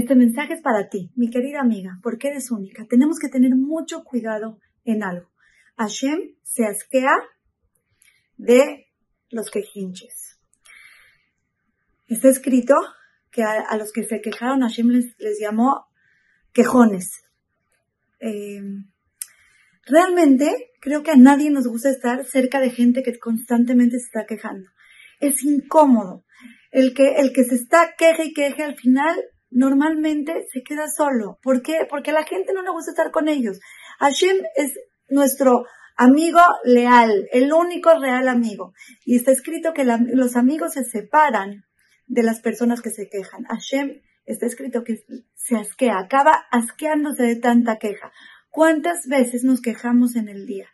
Este mensaje es para ti, mi querida amiga, porque eres única. Tenemos que tener mucho cuidado en algo. Hashem se asquea de los quejinches. Está escrito que a, los que se quejaron Hashem les, les llamó quejones. Eh, realmente creo que a nadie nos gusta estar cerca de gente que constantemente se está quejando. Es incómodo. El que, el que se está queje y queje al final normalmente se queda solo. ¿Por qué? Porque a la gente no le gusta estar con ellos. Hashem es nuestro amigo leal, el único real amigo. Y está escrito que los amigos se separan de las personas que se quejan. Hashem está escrito que se asquea, acaba asqueándose de tanta queja. ¿Cuántas veces nos quejamos en el día?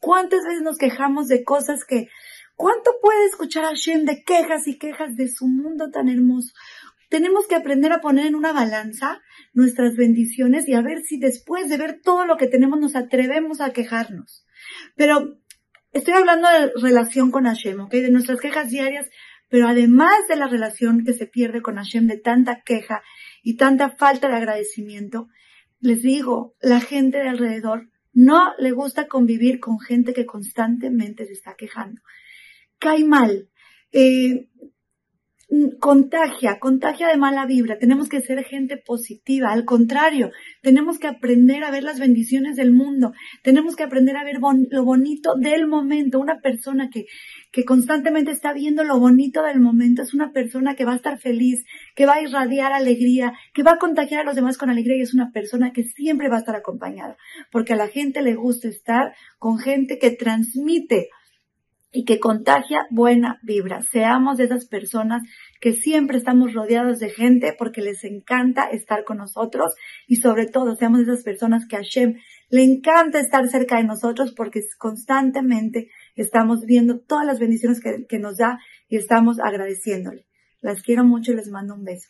¿Cuántas veces nos quejamos de cosas que, cuánto puede escuchar Hashem de quejas y quejas de su mundo tan hermoso? Tenemos que aprender a poner en una balanza nuestras bendiciones y a ver si después de ver todo lo que tenemos nos atrevemos a quejarnos. Pero estoy hablando de relación con Hashem, ¿ok? De nuestras quejas diarias, pero además de la relación que se pierde con Hashem de tanta queja y tanta falta de agradecimiento, les digo, la gente de alrededor no le gusta convivir con gente que constantemente se está quejando. Cae mal. Eh, contagia, contagia de mala vibra. Tenemos que ser gente positiva. Al contrario, tenemos que aprender a ver las bendiciones del mundo. Tenemos que aprender a ver lo bonito del momento. Una persona que, que constantemente está viendo lo bonito del momento es una persona que va a estar feliz, que va a irradiar alegría, que va a contagiar a los demás con alegría y es una persona que siempre va a estar acompañada. Porque a la gente le gusta estar con gente que transmite y que contagia buena vibra. Seamos de esas personas que siempre estamos rodeados de gente porque les encanta estar con nosotros y sobre todo seamos de esas personas que a Hashem le encanta estar cerca de nosotros porque constantemente estamos viendo todas las bendiciones que, que nos da y estamos agradeciéndole. Las quiero mucho y les mando un beso.